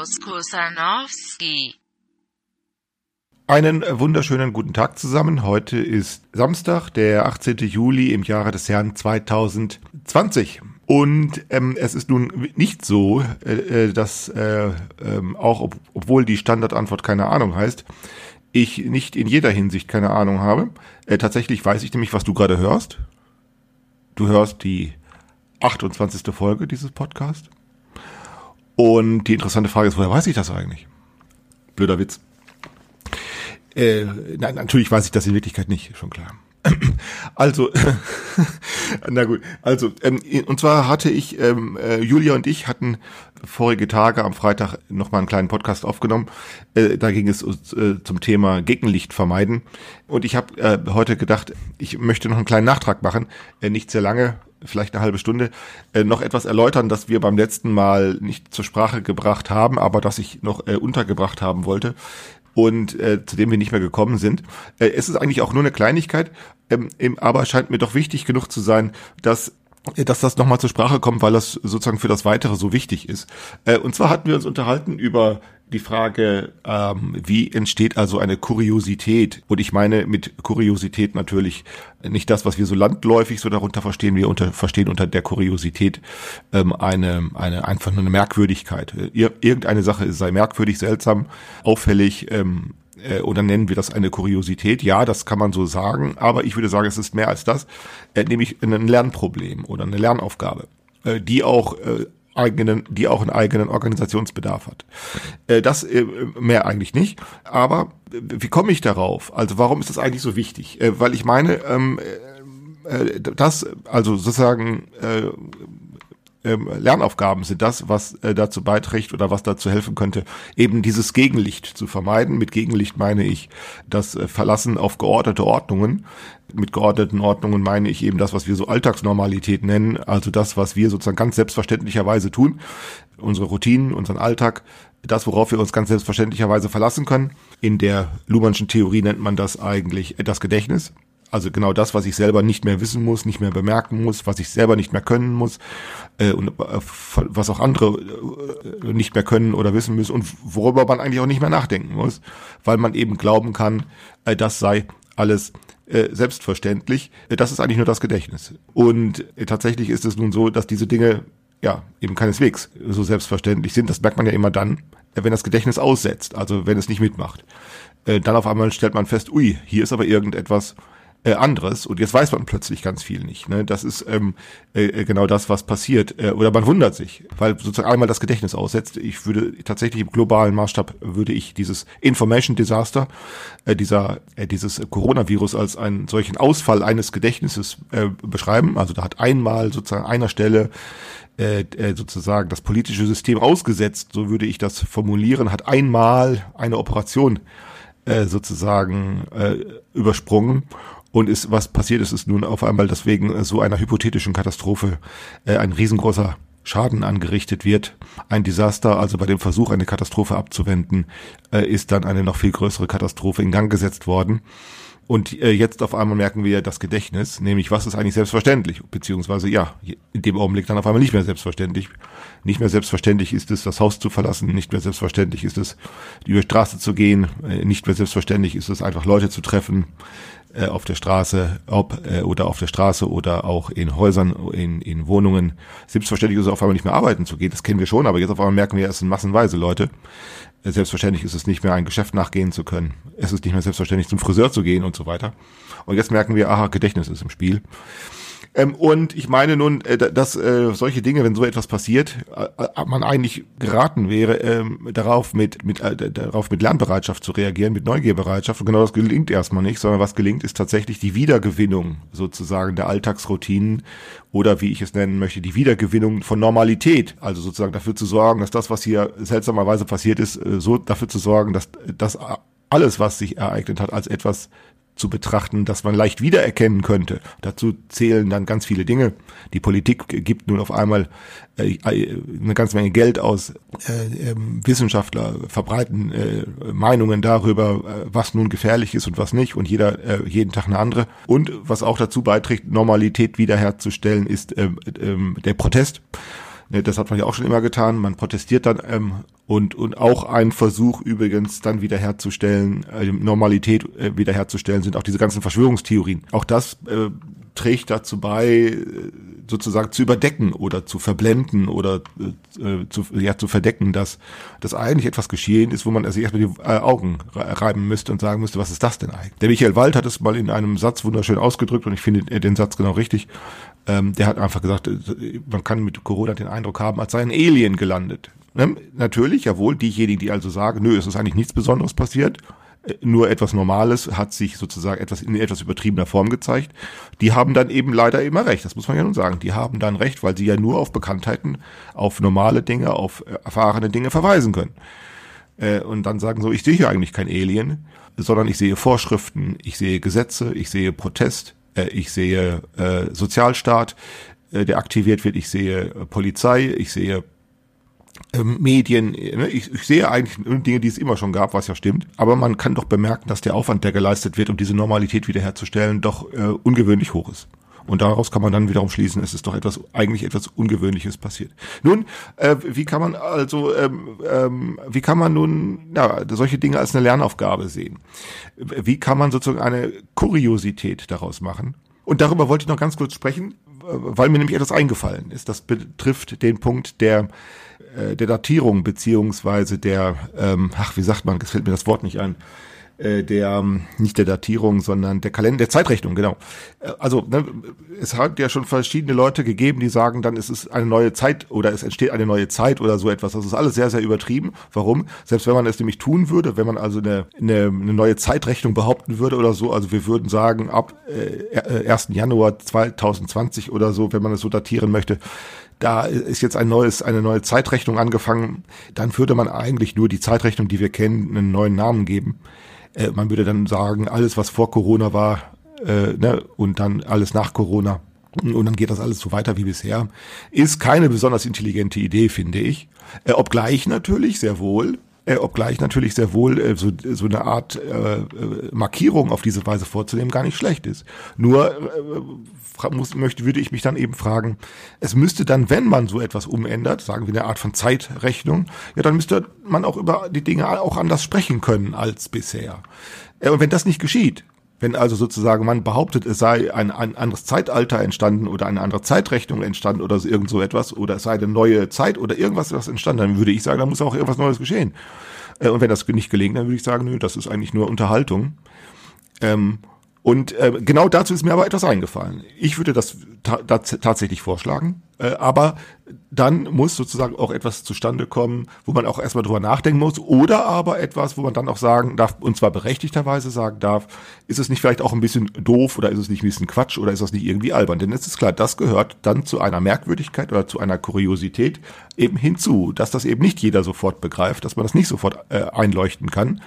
Klaus Kusanowski. Einen wunderschönen guten Tag zusammen. Heute ist Samstag, der 18. Juli im Jahre des Herrn 2020. Und ähm, es ist nun nicht so, äh, äh, dass äh, ähm, auch ob, obwohl die Standardantwort keine Ahnung heißt, ich nicht in jeder Hinsicht keine Ahnung habe. Äh, tatsächlich weiß ich nämlich, was du gerade hörst. Du hörst die 28. Folge dieses Podcasts. Und die interessante Frage ist, woher weiß ich das eigentlich? Blöder Witz. Äh, nein, natürlich weiß ich das in Wirklichkeit nicht, schon klar. Also, na gut, also, ähm, und zwar hatte ich, ähm, äh, Julia und ich hatten vorige Tage am Freitag nochmal einen kleinen Podcast aufgenommen. Äh, da ging es äh, zum Thema Gegenlicht vermeiden. Und ich habe äh, heute gedacht, ich möchte noch einen kleinen Nachtrag machen, äh, nicht sehr lange, vielleicht eine halbe Stunde, äh, noch etwas erläutern, das wir beim letzten Mal nicht zur Sprache gebracht haben, aber das ich noch äh, untergebracht haben wollte und äh, zu dem wir nicht mehr gekommen sind. Äh, es ist eigentlich auch nur eine Kleinigkeit, ähm, aber scheint mir doch wichtig genug zu sein, dass dass das nochmal zur Sprache kommt, weil das sozusagen für das Weitere so wichtig ist. Äh, und zwar hatten wir uns unterhalten über die Frage, ähm, wie entsteht also eine Kuriosität? Und ich meine mit Kuriosität natürlich nicht das, was wir so landläufig so darunter verstehen. Wir unter, verstehen unter der Kuriosität ähm, eine, eine einfach nur eine Merkwürdigkeit. Ir irgendeine Sache sei merkwürdig, seltsam, auffällig, ähm, äh, oder nennen wir das eine Kuriosität? Ja, das kann man so sagen, aber ich würde sagen, es ist mehr als das, äh, nämlich ein Lernproblem oder eine Lernaufgabe, äh, die auch äh, eigenen, die auch einen eigenen Organisationsbedarf hat. Äh, das äh, mehr eigentlich nicht. Aber äh, wie komme ich darauf? Also warum ist das eigentlich so wichtig? Weil ich meine, ähm, äh, das, also sozusagen ähm, Lernaufgaben sind das, was äh, dazu beiträgt oder was dazu helfen könnte, eben dieses Gegenlicht zu vermeiden. Mit Gegenlicht meine ich das äh, Verlassen auf geordnete Ordnungen. Mit geordneten Ordnungen meine ich eben das, was wir so Alltagsnormalität nennen, also das, was wir sozusagen ganz selbstverständlicherweise tun, unsere Routinen, unseren Alltag, das, worauf wir uns ganz selbstverständlicherweise verlassen können. In der Luhmannschen Theorie nennt man das eigentlich das Gedächtnis. Also genau das, was ich selber nicht mehr wissen muss, nicht mehr bemerken muss, was ich selber nicht mehr können muss äh, und äh, was auch andere äh, nicht mehr können oder wissen müssen und worüber man eigentlich auch nicht mehr nachdenken muss, weil man eben glauben kann, äh, das sei alles äh, selbstverständlich. Äh, das ist eigentlich nur das Gedächtnis. Und äh, tatsächlich ist es nun so, dass diese Dinge ja eben keineswegs so selbstverständlich sind. Das merkt man ja immer dann, wenn das Gedächtnis aussetzt, also wenn es nicht mitmacht. Dann auf einmal stellt man fest, ui, hier ist aber irgendetwas, äh, anderes und jetzt weiß man plötzlich ganz viel nicht. Ne? Das ist ähm, äh, äh, genau das, was passiert. Äh, oder man wundert sich, weil sozusagen einmal das Gedächtnis aussetzt. Ich würde tatsächlich im globalen Maßstab würde ich dieses Information Disaster, äh, dieser äh, dieses Coronavirus als einen solchen Ausfall eines Gedächtnisses äh, beschreiben. Also da hat einmal sozusagen einer Stelle äh, äh sozusagen das politische System ausgesetzt, so würde ich das formulieren, hat einmal eine Operation äh, sozusagen äh, übersprungen und ist, was passiert ist, ist nun auf einmal deswegen so einer hypothetischen Katastrophe äh, ein riesengroßer Schaden angerichtet wird. Ein Desaster, also bei dem Versuch, eine Katastrophe abzuwenden, äh, ist dann eine noch viel größere Katastrophe in Gang gesetzt worden. Und äh, jetzt auf einmal merken wir das Gedächtnis, nämlich was ist eigentlich selbstverständlich, beziehungsweise ja, in dem Augenblick dann auf einmal nicht mehr selbstverständlich. Nicht mehr selbstverständlich ist es, das Haus zu verlassen, nicht mehr selbstverständlich ist es, über die Straße zu gehen, äh, nicht mehr selbstverständlich ist es, einfach Leute zu treffen, äh, auf der Straße, ob äh, oder auf der Straße oder auch in Häusern, in, in Wohnungen. Selbstverständlich ist es auf einmal nicht mehr arbeiten zu gehen, das kennen wir schon, aber jetzt auf einmal merken wir, es sind massenweise Leute. Äh, selbstverständlich ist es nicht mehr ein Geschäft nachgehen zu können. Es ist nicht mehr selbstverständlich zum Friseur zu gehen und so weiter. Und jetzt merken wir, aha, Gedächtnis ist im Spiel. Ähm, und ich meine nun, äh, dass äh, solche Dinge, wenn so etwas passiert, äh, äh, man eigentlich geraten wäre, ähm, darauf mit, mit, äh, darauf mit Lernbereitschaft zu reagieren, mit Neugierbereitschaft. Und genau das gelingt erstmal nicht, sondern was gelingt, ist tatsächlich die Wiedergewinnung sozusagen der Alltagsroutinen oder wie ich es nennen möchte, die Wiedergewinnung von Normalität. Also sozusagen dafür zu sorgen, dass das, was hier seltsamerweise passiert ist, äh, so dafür zu sorgen, dass das alles, was sich ereignet hat, als etwas zu betrachten, das man leicht wiedererkennen könnte. Dazu zählen dann ganz viele Dinge. Die Politik gibt nun auf einmal äh, eine ganze Menge Geld aus. Äh, äh, Wissenschaftler verbreiten äh, Meinungen darüber, äh, was nun gefährlich ist und was nicht und jeder äh, jeden Tag eine andere. Und was auch dazu beiträgt, Normalität wiederherzustellen, ist äh, äh, der Protest. Ne, das hat man ja auch schon immer getan. Man protestiert dann ähm, und und auch ein Versuch übrigens dann wiederherzustellen, äh, Normalität äh, wiederherzustellen, sind auch diese ganzen Verschwörungstheorien. Auch das äh, trägt dazu bei, äh, sozusagen zu überdecken oder zu verblenden oder äh, zu, ja, zu verdecken, dass, dass eigentlich etwas geschehen ist, wo man also erstmal die äh, Augen reiben müsste und sagen müsste, was ist das denn eigentlich? Der Michael Wald hat es mal in einem Satz wunderschön ausgedrückt und ich finde den Satz genau richtig. Ähm, der hat einfach gesagt, äh, man kann mit Corona den Eindruck haben, als sei ein Alien gelandet. Ne? Natürlich, jawohl, diejenigen, die also sagen, nö, es ist eigentlich nichts Besonderes passiert, äh, nur etwas Normales hat sich sozusagen etwas in etwas übertriebener Form gezeigt. Die haben dann eben leider immer recht, das muss man ja nun sagen. Die haben dann recht, weil sie ja nur auf Bekanntheiten, auf normale Dinge, auf äh, erfahrene Dinge verweisen können. Und dann sagen so, ich sehe hier eigentlich kein Alien, sondern ich sehe Vorschriften, ich sehe Gesetze, ich sehe Protest, ich sehe äh, Sozialstaat, äh, der aktiviert wird, ich sehe äh, Polizei, ich sehe ähm, Medien, ne? ich, ich sehe eigentlich Dinge, die es immer schon gab, was ja stimmt, aber man kann doch bemerken, dass der Aufwand, der geleistet wird, um diese Normalität wiederherzustellen, doch äh, ungewöhnlich hoch ist. Und daraus kann man dann wiederum schließen, es ist doch etwas, eigentlich etwas Ungewöhnliches passiert. Nun, äh, wie kann man also, ähm, ähm, wie kann man nun ja, solche Dinge als eine Lernaufgabe sehen? Wie kann man sozusagen eine Kuriosität daraus machen? Und darüber wollte ich noch ganz kurz sprechen, weil mir nämlich etwas eingefallen ist. Das betrifft den Punkt der äh, der Datierung beziehungsweise der, ähm, ach, wie sagt man, es fällt mir das Wort nicht ein, äh, der ähm, nicht der Datierung, sondern der Kalender, der Zeitrechnung, genau. Äh, also ne, es hat ja schon verschiedene Leute gegeben, die sagen, dann ist es eine neue Zeit oder es entsteht eine neue Zeit oder so etwas. Das ist alles sehr, sehr übertrieben. Warum? Selbst wenn man es nämlich tun würde, wenn man also eine, eine, eine neue Zeitrechnung behaupten würde oder so, also wir würden sagen, ab äh, 1. Januar 2020 oder so, wenn man es so datieren möchte, da ist jetzt ein neues, eine neue Zeitrechnung angefangen, dann würde man eigentlich nur die Zeitrechnung, die wir kennen, einen neuen Namen geben. Äh, man würde dann sagen, alles, was vor Corona war, äh, ne, und dann alles nach Corona. Und dann geht das alles so weiter wie bisher. Ist keine besonders intelligente Idee, finde ich. Äh, obgleich natürlich sehr wohl äh, obgleich natürlich sehr wohl äh, so, so eine Art äh, äh, Markierung auf diese Weise vorzunehmen gar nicht schlecht ist. Nur äh, muss, möchte, würde ich mich dann eben fragen, es müsste dann, wenn man so etwas umändert, sagen wir eine Art von Zeitrechnung, ja, dann müsste man auch über die Dinge auch anders sprechen können als bisher. Äh, und wenn das nicht geschieht, wenn also sozusagen man behauptet, es sei ein, ein anderes Zeitalter entstanden oder eine andere Zeitrechnung entstanden oder irgend so etwas oder es sei eine neue Zeit oder irgendwas was entstanden, dann würde ich sagen, da muss auch irgendwas Neues geschehen. Äh, und wenn das nicht gelingt, dann würde ich sagen, nö, das ist eigentlich nur Unterhaltung. Ähm, und äh, genau dazu ist mir aber etwas eingefallen. Ich würde das ta tatsächlich vorschlagen, äh, aber dann muss sozusagen auch etwas zustande kommen, wo man auch erstmal drüber nachdenken muss, oder aber etwas, wo man dann auch sagen darf, und zwar berechtigterweise sagen darf, ist es nicht vielleicht auch ein bisschen doof oder ist es nicht ein bisschen Quatsch oder ist das nicht irgendwie albern? Denn es ist klar, das gehört dann zu einer Merkwürdigkeit oder zu einer Kuriosität eben hinzu, dass das eben nicht jeder sofort begreift, dass man das nicht sofort äh, einleuchten kann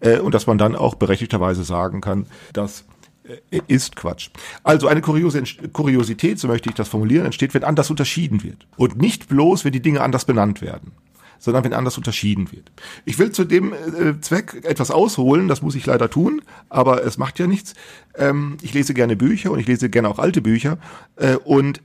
äh, und dass man dann auch berechtigterweise sagen kann, dass äh, ist Quatsch. Also eine Kuriose, Kuriosität, so möchte ich das formulieren, entsteht, wenn anders unterschieden wird. Und nicht bloß, wenn die Dinge anders benannt werden sondern wenn anders unterschieden wird. Ich will zu dem äh, Zweck etwas ausholen, das muss ich leider tun, aber es macht ja nichts. Ähm, ich lese gerne Bücher und ich lese gerne auch alte Bücher äh, und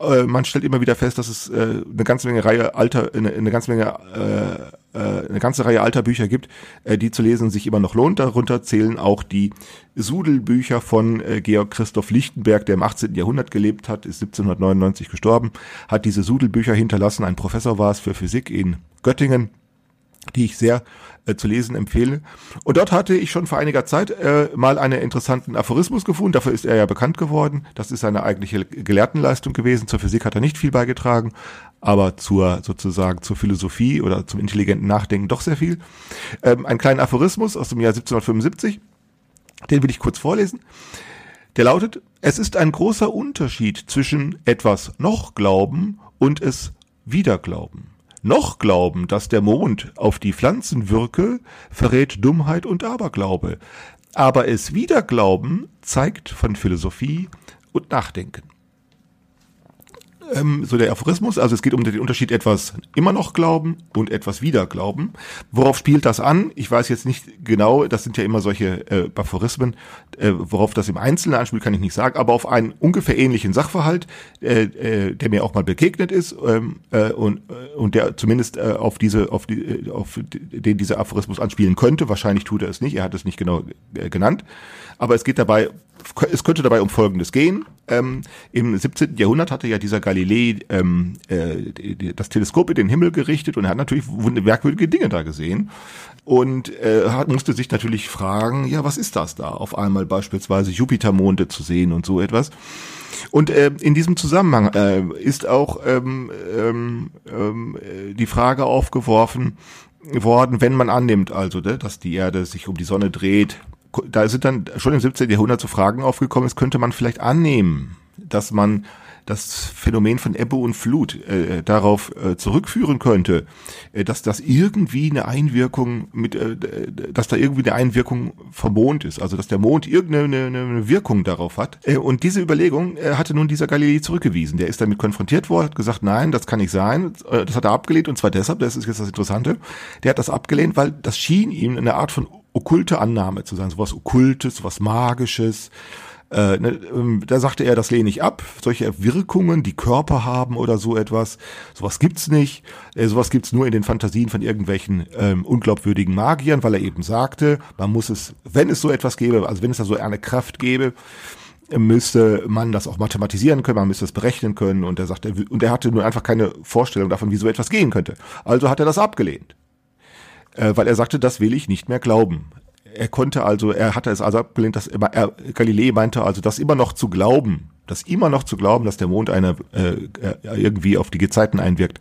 äh, man stellt immer wieder fest, dass es äh, eine ganze Menge Reihe alter, eine, eine ganze Menge äh, äh, eine ganze Reihe alter Bücher gibt, äh, die zu lesen sich immer noch lohnt. Darunter zählen auch die Sudelbücher von äh, Georg Christoph Lichtenberg, der im 18. Jahrhundert gelebt hat, ist 1799 gestorben, hat diese Sudelbücher hinterlassen. Ein Professor war es für Physik in Göttingen die ich sehr äh, zu lesen empfehle. Und dort hatte ich schon vor einiger Zeit äh, mal einen interessanten Aphorismus gefunden. Dafür ist er ja bekannt geworden. Das ist seine eigentliche Gelehrtenleistung gewesen. Zur Physik hat er nicht viel beigetragen, aber zur sozusagen zur Philosophie oder zum intelligenten Nachdenken doch sehr viel. Ähm, ein kleiner Aphorismus aus dem Jahr 1775. Den will ich kurz vorlesen. Der lautet, es ist ein großer Unterschied zwischen etwas noch glauben und es wieder glauben noch glauben, dass der Mond auf die Pflanzen wirke, verrät Dummheit und Aberglaube. aber es wieder glauben zeigt von Philosophie und Nachdenken ähm, so der Aphorismus. Also es geht um den Unterschied etwas immer noch glauben und etwas wieder glauben. Worauf spielt das an? Ich weiß jetzt nicht genau, das sind ja immer solche äh, Aphorismen, äh, worauf das im Einzelnen anspielt, kann ich nicht sagen, aber auf einen ungefähr ähnlichen Sachverhalt, äh, äh, der mir auch mal begegnet ist ähm, äh, und, äh, und der zumindest äh, auf diese, auf die, äh, auf den dieser Aphorismus anspielen könnte. Wahrscheinlich tut er es nicht, er hat es nicht genau äh, genannt. Aber es geht dabei es könnte dabei um Folgendes gehen. Ähm, Im 17. Jahrhundert hatte ja dieser Galilei ähm, äh, das Teleskop in den Himmel gerichtet und er hat natürlich merkwürdige Dinge da gesehen und äh, musste sich natürlich fragen, ja, was ist das da? Auf einmal beispielsweise Jupitermonde zu sehen und so etwas. Und äh, in diesem Zusammenhang äh, ist auch ähm, ähm, ähm, die Frage aufgeworfen worden, wenn man annimmt, also, ne, dass die Erde sich um die Sonne dreht, da sind dann schon im 17. Jahrhundert so Fragen aufgekommen, es könnte man vielleicht annehmen, dass man das Phänomen von Ebbe und Flut äh, darauf äh, zurückführen könnte, äh, dass das irgendwie eine Einwirkung mit, äh, dass da irgendwie eine Einwirkung vom Mond ist, also dass der Mond irgendeine eine, Wirkung darauf hat. Äh, und diese Überlegung äh, hatte nun dieser Galilei zurückgewiesen. Der ist damit konfrontiert worden, hat gesagt, nein, das kann nicht sein. Äh, das hat er abgelehnt und zwar deshalb, das ist jetzt das Interessante, der hat das abgelehnt, weil das schien ihm eine Art von okkulte Annahme zu sein, sowas Okkultes, sowas Magisches. Äh, ne, ähm, da sagte er, das lehne ich ab. Solche Wirkungen, die Körper haben oder so etwas, sowas gibt's nicht. Äh, sowas gibt's nur in den Fantasien von irgendwelchen ähm, unglaubwürdigen Magiern, weil er eben sagte, man muss es, wenn es so etwas gäbe, also wenn es da so eine Kraft gäbe, müsste man das auch mathematisieren können, man müsste es berechnen können und er sagte, und er hatte nur einfach keine Vorstellung davon, wie so etwas gehen könnte. Also hat er das abgelehnt äh, weil er sagte, das will ich nicht mehr glauben. Er konnte also, er hatte es also abgelehnt, dass er, Galilei meinte also, das immer noch zu glauben, das immer noch zu glauben, dass der Mond eine äh, äh irgendwie auf die Gezeiten einwirkt,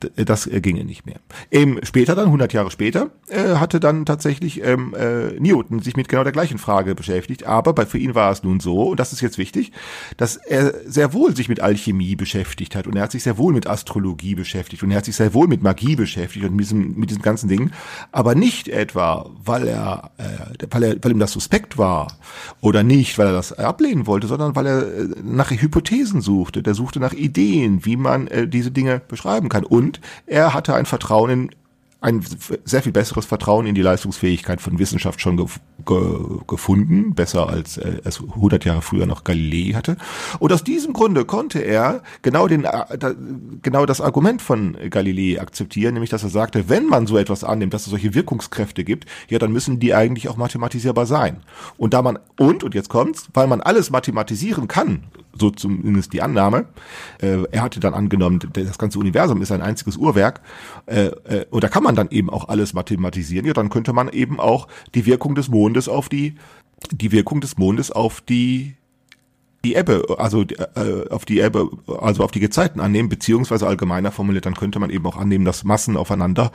das äh, ginge nicht mehr. Eben später dann, 100 Jahre später, äh, hatte dann tatsächlich ähm, äh, Newton sich mit genau der gleichen Frage beschäftigt. Aber bei, für ihn war es nun so, und das ist jetzt wichtig, dass er sehr wohl sich mit Alchemie beschäftigt hat und er hat sich sehr wohl mit Astrologie beschäftigt und er hat sich sehr wohl mit Magie beschäftigt und mit diesem, mit diesen ganzen Dingen, aber nicht etwa, weil er, äh, weil er, weil ihm das suspekt war oder nicht, weil er das ablehnen wollte, sondern weil er äh, nach Hypothesen suchte. Der suchte nach Ideen, wie man äh, diese Dinge beschreiben kann und und er hatte ein Vertrauen in ein sehr viel besseres Vertrauen in die Leistungsfähigkeit von Wissenschaft schon ge ge gefunden, besser als äh, es 100 Jahre früher noch Galilei hatte. Und aus diesem Grunde konnte er genau den äh, genau das Argument von Galilei akzeptieren, nämlich dass er sagte, wenn man so etwas annimmt, dass es solche Wirkungskräfte gibt, ja, dann müssen die eigentlich auch mathematisierbar sein. Und da man und und jetzt kommt's, weil man alles mathematisieren kann, so zumindest die Annahme. Äh, er hatte dann angenommen, das ganze Universum ist ein einziges Uhrwerk. Äh, äh, und da kann man dann eben auch alles mathematisieren. Ja, dann könnte man eben auch die Wirkung des Mondes auf die, die Wirkung des Mondes auf die die Ebbe, also äh, auf die Ebbe, also auf die Gezeiten annehmen, beziehungsweise allgemeiner formuliert, dann könnte man eben auch annehmen, dass Massen aufeinander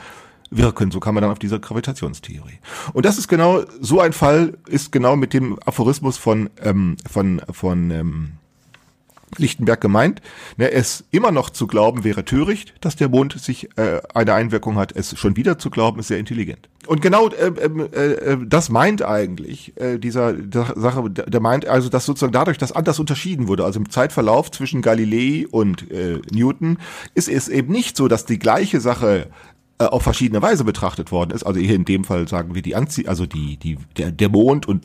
wirken. So kam man dann auf diese Gravitationstheorie. Und das ist genau, so ein Fall ist genau mit dem Aphorismus von, ähm, von, von ähm, Lichtenberg gemeint. Ne, es immer noch zu glauben wäre töricht, dass der Mond sich äh, eine Einwirkung hat. Es schon wieder zu glauben ist sehr intelligent. Und genau äh, äh, äh, das meint eigentlich äh, dieser der Sache. Der meint also, dass sozusagen dadurch, dass anders unterschieden wurde, also im Zeitverlauf zwischen Galilei und äh, Newton, ist es eben nicht so, dass die gleiche Sache äh, auf verschiedene Weise betrachtet worden ist. Also hier in dem Fall sagen wir die Anzie also die die der, der Mond und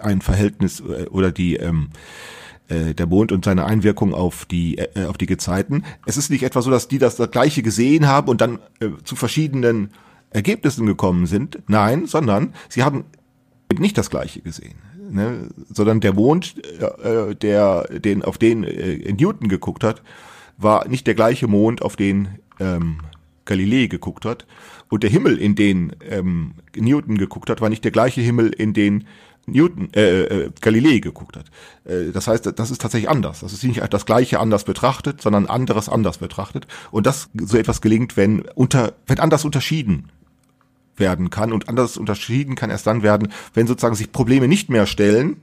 ein Verhältnis äh, oder die ähm, äh, der Mond und seine Einwirkung auf die äh, auf die Gezeiten. Es ist nicht etwa so, dass die das, das gleiche gesehen haben und dann äh, zu verschiedenen Ergebnissen gekommen sind. Nein, sondern sie haben nicht das gleiche gesehen. Ne? sondern der Mond, äh, der den auf den äh, Newton geguckt hat, war nicht der gleiche Mond, auf den ähm, Galilei geguckt hat. Und der Himmel, in den ähm, Newton geguckt hat, war nicht der gleiche Himmel, in den Newton, äh, äh, Galilei geguckt hat. Äh, das heißt, das ist tatsächlich anders. Das ist nicht das Gleiche anders betrachtet, sondern anderes anders betrachtet. Und das so etwas gelingt, wenn unter, wenn anders unterschieden werden kann. Und anders unterschieden kann erst dann werden, wenn sozusagen sich Probleme nicht mehr stellen,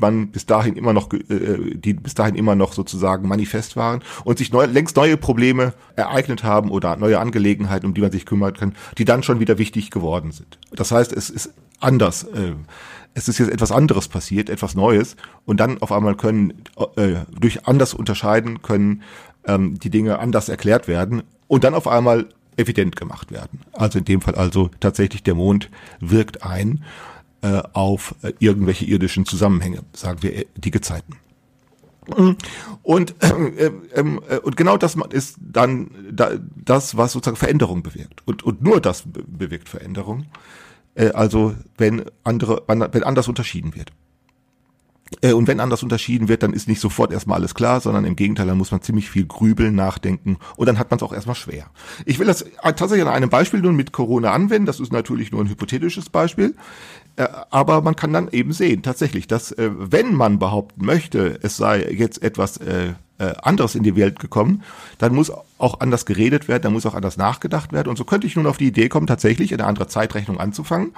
man bis dahin immer noch, äh, die bis dahin immer noch sozusagen manifest waren und sich neu, längst neue Probleme ereignet haben oder neue Angelegenheiten, um die man sich kümmern kann, die dann schon wieder wichtig geworden sind. Das heißt, es ist anders. Äh, es ist jetzt etwas anderes passiert, etwas Neues und dann auf einmal können äh, durch anders unterscheiden können ähm, die Dinge anders erklärt werden und dann auf einmal evident gemacht werden. Also in dem Fall also tatsächlich der Mond wirkt ein äh, auf äh, irgendwelche irdischen Zusammenhänge, sagen wir äh, die Gezeiten. Und, äh, äh, äh, und genau das ist dann da, das, was sozusagen Veränderung bewirkt. Und, und nur das bewirkt Veränderung. Äh, also wenn andere, wenn anders unterschieden wird. Äh, und wenn anders unterschieden wird, dann ist nicht sofort erstmal alles klar, sondern im Gegenteil, dann muss man ziemlich viel grübeln, nachdenken und dann hat man es auch erstmal schwer. Ich will das tatsächlich an einem Beispiel nun mit Corona anwenden. Das ist natürlich nur ein hypothetisches Beispiel. Äh, aber man kann dann eben sehen, tatsächlich, dass äh, wenn man behaupten möchte, es sei jetzt etwas anderes in die Welt gekommen, dann muss auch anders geredet werden, dann muss auch anders nachgedacht werden. Und so könnte ich nun auf die Idee kommen, tatsächlich eine andere Zeitrechnung anzufangen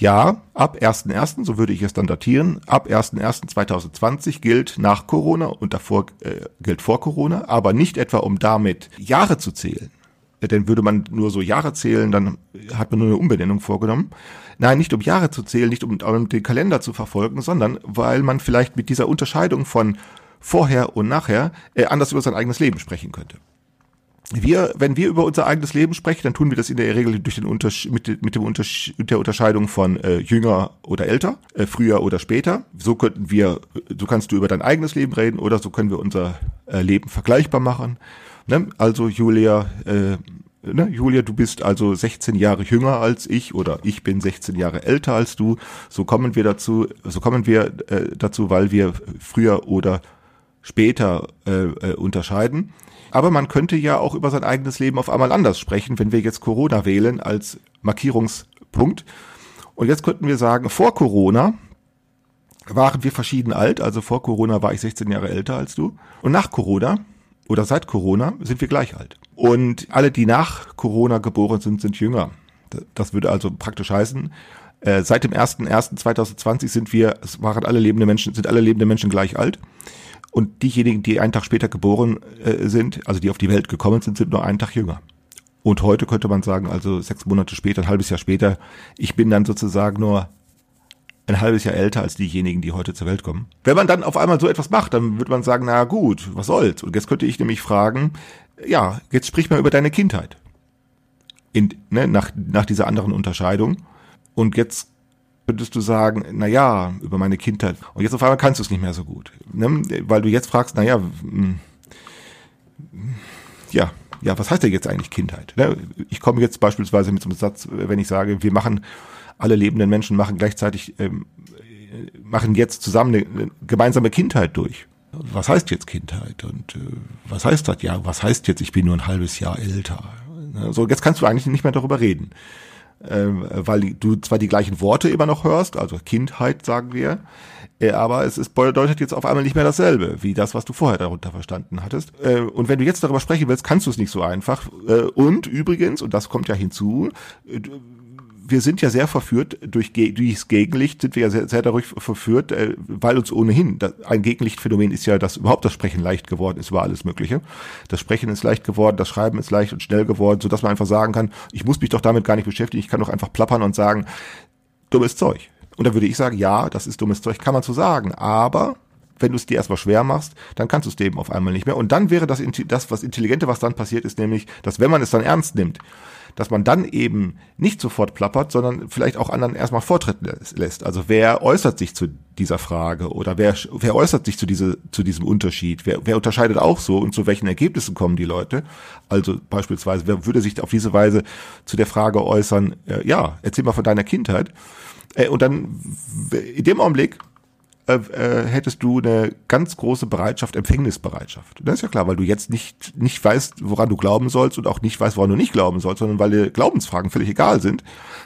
ja, ab 1.1., so würde ich es dann datieren, ab 1.1.2020 gilt nach Corona und davor äh, gilt vor Corona, aber nicht etwa um damit Jahre zu zählen. Denn würde man nur so Jahre zählen, dann hat man nur eine Umbenennung vorgenommen. Nein, nicht um Jahre zu zählen, nicht um, um den Kalender zu verfolgen, sondern weil man vielleicht mit dieser Unterscheidung von vorher und nachher äh, anders über sein eigenes Leben sprechen könnte wir, wenn wir über unser eigenes Leben sprechen, dann tun wir das in der Regel durch den Untersch mit, mit dem Untersch mit der Unterscheidung von äh, jünger oder älter, äh, früher oder später. So könnten wir, so kannst du über dein eigenes Leben reden oder so können wir unser äh, Leben vergleichbar machen. Ne? Also Julia, äh, ne? Julia, du bist also 16 Jahre jünger als ich oder ich bin 16 Jahre älter als du. So kommen wir dazu, so kommen wir äh, dazu, weil wir früher oder später äh, äh, unterscheiden. Aber man könnte ja auch über sein eigenes Leben auf einmal anders sprechen, wenn wir jetzt Corona wählen als Markierungspunkt. Und jetzt könnten wir sagen, vor Corona waren wir verschieden alt, also vor Corona war ich 16 Jahre älter als du. Und nach Corona oder seit Corona sind wir gleich alt. Und alle, die nach Corona geboren sind, sind jünger. Das würde also praktisch heißen, äh, seit dem 1.1.2020 sind wir, es waren alle lebende Menschen, sind alle lebende Menschen gleich alt. Und diejenigen, die einen Tag später geboren äh, sind, also die auf die Welt gekommen sind, sind nur einen Tag jünger. Und heute könnte man sagen, also sechs Monate später, ein halbes Jahr später, ich bin dann sozusagen nur ein halbes Jahr älter als diejenigen, die heute zur Welt kommen. Wenn man dann auf einmal so etwas macht, dann würde man sagen, na gut, was soll's? Und jetzt könnte ich nämlich fragen, ja, jetzt sprich mal über deine Kindheit. In, ne, nach, nach dieser anderen Unterscheidung. Und jetzt könntest du sagen, na ja, über meine Kindheit. Und jetzt auf einmal kannst du es nicht mehr so gut. Ne? Weil du jetzt fragst, na ja, hm, ja, ja, was heißt denn jetzt eigentlich Kindheit? Ne? Ich komme jetzt beispielsweise mit so einem Satz, wenn ich sage, wir machen, alle lebenden Menschen machen gleichzeitig, ähm, machen jetzt zusammen eine, gemeinsame Kindheit durch. Was heißt jetzt Kindheit? Und äh, was heißt das? Ja, was heißt jetzt, ich bin nur ein halbes Jahr älter? Ne? So, jetzt kannst du eigentlich nicht mehr darüber reden ähm, weil du zwar die gleichen Worte immer noch hörst, also Kindheit sagen wir, äh, aber es ist, bedeutet jetzt auf einmal nicht mehr dasselbe, wie das, was du vorher darunter verstanden hattest. Äh, und wenn du jetzt darüber sprechen willst, kannst du es nicht so einfach. Äh, und übrigens, und das kommt ja hinzu, äh, wir sind ja sehr verführt durch durchs Gegenlicht sind wir ja sehr, sehr dadurch verführt, äh, weil uns ohnehin das, ein Gegenlichtphänomen ist ja, dass überhaupt das Sprechen leicht geworden ist über alles Mögliche. Das Sprechen ist leicht geworden, das Schreiben ist leicht und schnell geworden, so dass man einfach sagen kann, ich muss mich doch damit gar nicht beschäftigen, ich kann doch einfach plappern und sagen, dummes Zeug. Und da würde ich sagen, ja, das ist dummes Zeug, kann man so sagen, aber wenn du es dir erstmal schwer machst, dann kannst du es dem auf einmal nicht mehr. Und dann wäre das, das, was Intelligente, was dann passiert, ist nämlich, dass wenn man es dann ernst nimmt, dass man dann eben nicht sofort plappert, sondern vielleicht auch anderen erstmal Vortritt lässt. Also wer äußert sich zu dieser Frage oder wer, wer äußert sich zu, diese, zu diesem Unterschied? Wer, wer unterscheidet auch so und zu welchen Ergebnissen kommen die Leute? Also beispielsweise, wer würde sich auf diese Weise zu der Frage äußern, äh, ja, erzähl mal von deiner Kindheit. Äh, und dann in dem Augenblick äh, äh, hättest du eine ganz große Bereitschaft, Empfängnisbereitschaft. Das ist ja klar, weil du jetzt nicht, nicht weißt, woran du glauben sollst und auch nicht weißt, woran du nicht glauben sollst, sondern weil dir Glaubensfragen völlig egal sind,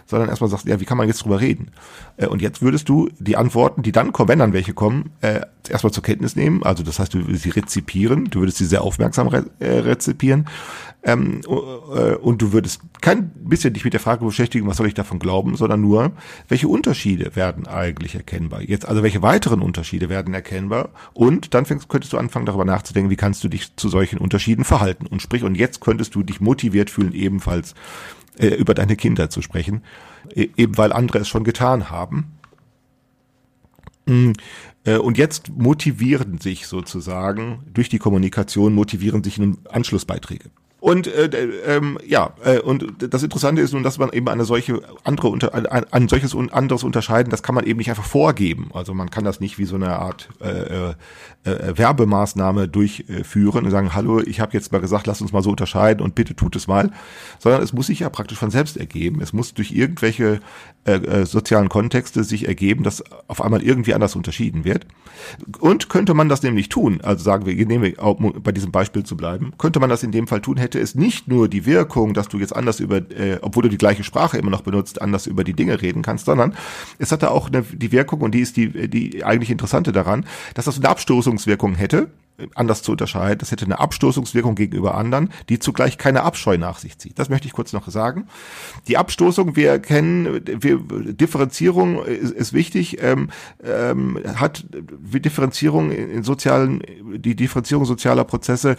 sondern erstmal sagst, ja, wie kann man jetzt drüber reden? Äh, und jetzt würdest du die Antworten, die dann kommen, wenn dann welche kommen, erstmal zur Kenntnis nehmen. Also das heißt, du würdest sie rezipieren, du würdest sie sehr aufmerksam re rezipieren. Ähm, äh, und du würdest kein bisschen dich mit der Frage beschäftigen, was soll ich davon glauben, sondern nur, welche Unterschiede werden eigentlich erkennbar. Jetzt also welche weitere anderen Unterschiede werden erkennbar. Und dann fängst, könntest du anfangen, darüber nachzudenken, wie kannst du dich zu solchen Unterschieden verhalten. Und sprich, und jetzt könntest du dich motiviert fühlen, ebenfalls äh, über deine Kinder zu sprechen, e eben weil andere es schon getan haben. Mm, äh, und jetzt motivieren sich sozusagen durch die Kommunikation, motivieren sich nun Anschlussbeiträge. Und äh, ähm, ja, äh, und das Interessante ist nun, dass man eben eine solche andere unter, ein, ein solches und anderes unterscheiden, das kann man eben nicht einfach vorgeben. Also man kann das nicht wie so eine Art äh, äh, äh, Werbemaßnahme durchführen und sagen, hallo, ich habe jetzt mal gesagt, lass uns mal so unterscheiden und bitte tut es mal, sondern es muss sich ja praktisch von selbst ergeben. Es muss durch irgendwelche äh, äh, sozialen Kontexte sich ergeben, dass auf einmal irgendwie anders unterschieden wird. Und könnte man das nämlich tun, also sagen wir, nehmen wir um bei diesem Beispiel zu bleiben, könnte man das in dem Fall tun, hätte es nicht nur die Wirkung, dass du jetzt anders über, äh, obwohl du die gleiche Sprache immer noch benutzt, anders über die Dinge reden kannst, sondern es hatte auch eine, die Wirkung, und die ist die, die eigentlich interessante daran, dass das eine Abstoßungswirkung hätte, anders zu unterscheiden. Das hätte eine Abstoßungswirkung gegenüber anderen, die zugleich keine Abscheu nach sich zieht. Das möchte ich kurz noch sagen. Die Abstoßung, wir kennen, wir, Differenzierung ist, ist wichtig, ähm, ähm, hat Differenzierung in sozialen, die Differenzierung sozialer Prozesse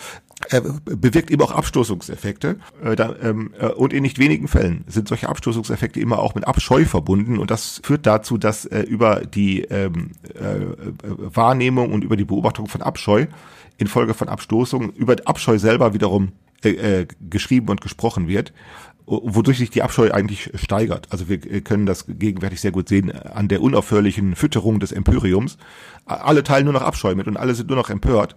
äh, bewirkt eben auch Abstoßungseffekte. Äh, ähm, äh, und in nicht wenigen Fällen sind solche Abstoßungseffekte immer auch mit Abscheu verbunden. Und das führt dazu, dass über die ähm, äh, Wahrnehmung und über die Beobachtung von Abscheu infolge von Abstoßung über Abscheu selber wiederum äh, äh, geschrieben und gesprochen wird, wodurch sich die Abscheu eigentlich steigert. Also wir können das gegenwärtig sehr gut sehen an der unaufhörlichen Fütterung des Empyriums. Alle teilen nur noch Abscheu mit und alle sind nur noch empört,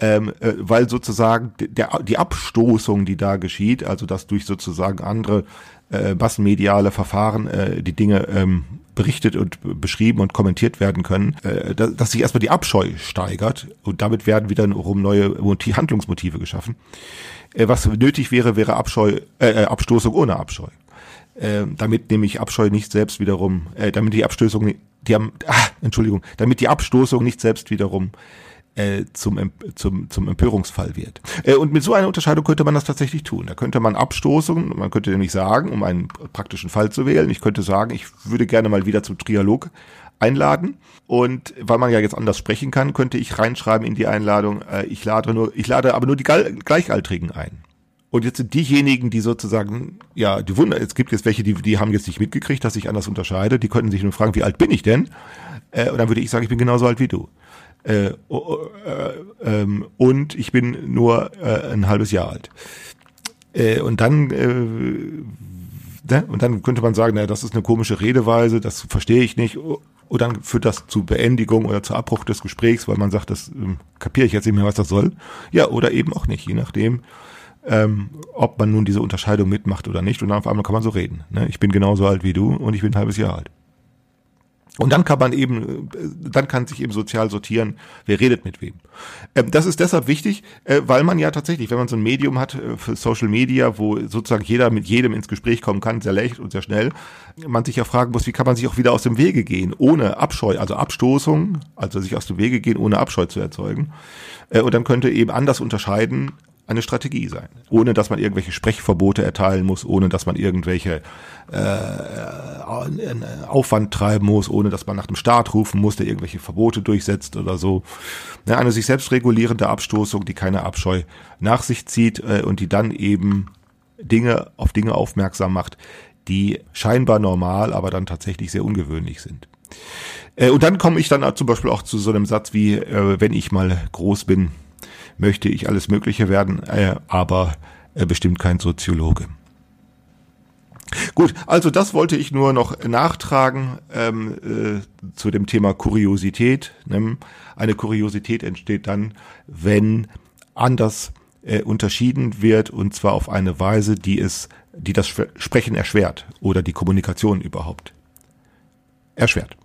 ähm, äh, weil sozusagen der, die Abstoßung, die da geschieht, also dass durch sozusagen andere äh, massenmediale Verfahren äh, die Dinge ähm, berichtet und beschrieben und kommentiert werden können, äh, dass, dass sich erstmal die Abscheu steigert und damit werden wiederum neue Motiv Handlungsmotive geschaffen. Äh, was nötig wäre, wäre Abscheu, äh, äh, Abstoßung ohne Abscheu. Äh, damit nämlich Abscheu nicht selbst wiederum, äh, damit die Abstößung, die haben, ah, Entschuldigung, damit die Abstoßung nicht selbst wiederum äh, zum, zum, zum Empörungsfall wird. Äh, und mit so einer Unterscheidung könnte man das tatsächlich tun. Da könnte man abstoßen, man könnte nämlich sagen, um einen praktischen Fall zu wählen, ich könnte sagen, ich würde gerne mal wieder zum Trialog einladen. Und weil man ja jetzt anders sprechen kann, könnte ich reinschreiben in die Einladung, äh, ich lade nur, ich lade aber nur die Gleichaltrigen ein. Und jetzt sind diejenigen, die sozusagen, ja, die Wunder, es gibt jetzt welche, die, die haben jetzt nicht mitgekriegt, dass ich anders unterscheide, die könnten sich nur fragen, wie alt bin ich denn? Äh, und dann würde ich sagen, ich bin genauso alt wie du. Äh, äh, ähm, und ich bin nur äh, ein halbes Jahr alt. Äh, und dann ne? und dann könnte man sagen, naja, das ist eine komische Redeweise, das verstehe ich nicht. Und dann führt das zu Beendigung oder zu Abbruch des Gesprächs, weil man sagt, das ähm, kapiere ich jetzt nicht mehr, was das soll. Ja, oder eben auch nicht, je nachdem, ähm, ob man nun diese Unterscheidung mitmacht oder nicht. Und dann auf einmal kann man so reden. Ne? Ich bin genauso alt wie du und ich bin ein halbes Jahr alt. Und dann kann man eben, dann kann sich eben sozial sortieren, wer redet mit wem. Ähm, das ist deshalb wichtig, äh, weil man ja tatsächlich, wenn man so ein Medium hat äh, für Social Media, wo sozusagen jeder mit jedem ins Gespräch kommen kann, sehr leicht und sehr schnell, man sich ja fragen muss, wie kann man sich auch wieder aus dem Wege gehen, ohne Abscheu, also Abstoßung, also sich aus dem Wege gehen, ohne Abscheu zu erzeugen. Äh, und dann könnte eben anders unterscheiden, eine Strategie sein. Ohne dass man irgendwelche Sprechverbote erteilen muss, ohne dass man irgendwelche äh, Aufwand treiben muss, ohne dass man nach dem Staat rufen muss, der irgendwelche Verbote durchsetzt oder so. Ja, eine sich selbst regulierende Abstoßung, die keine Abscheu nach sich zieht äh, und die dann eben Dinge auf Dinge aufmerksam macht, die scheinbar normal, aber dann tatsächlich sehr ungewöhnlich sind. Äh, und dann komme ich dann zum Beispiel auch zu so einem Satz wie, äh, wenn ich mal groß bin, möchte ich alles Mögliche werden, äh, aber äh, bestimmt kein Soziologe. Gut, also das wollte ich nur noch nachtragen ähm, äh, zu dem Thema Kuriosität. Ne? Eine Kuriosität entsteht dann, wenn anders äh, unterschieden wird und zwar auf eine Weise, die es, die das Sprechen erschwert oder die Kommunikation überhaupt erschwert.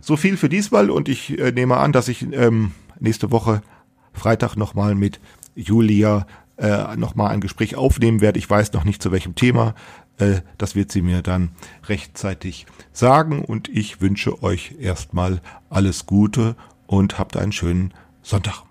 So viel für diesmal und ich äh, nehme an, dass ich ähm, nächste Woche Freitag nochmal mit Julia äh, nochmal ein Gespräch aufnehmen werde. Ich weiß noch nicht zu welchem Thema. Äh, das wird sie mir dann rechtzeitig sagen und ich wünsche euch erstmal alles Gute und habt einen schönen Sonntag.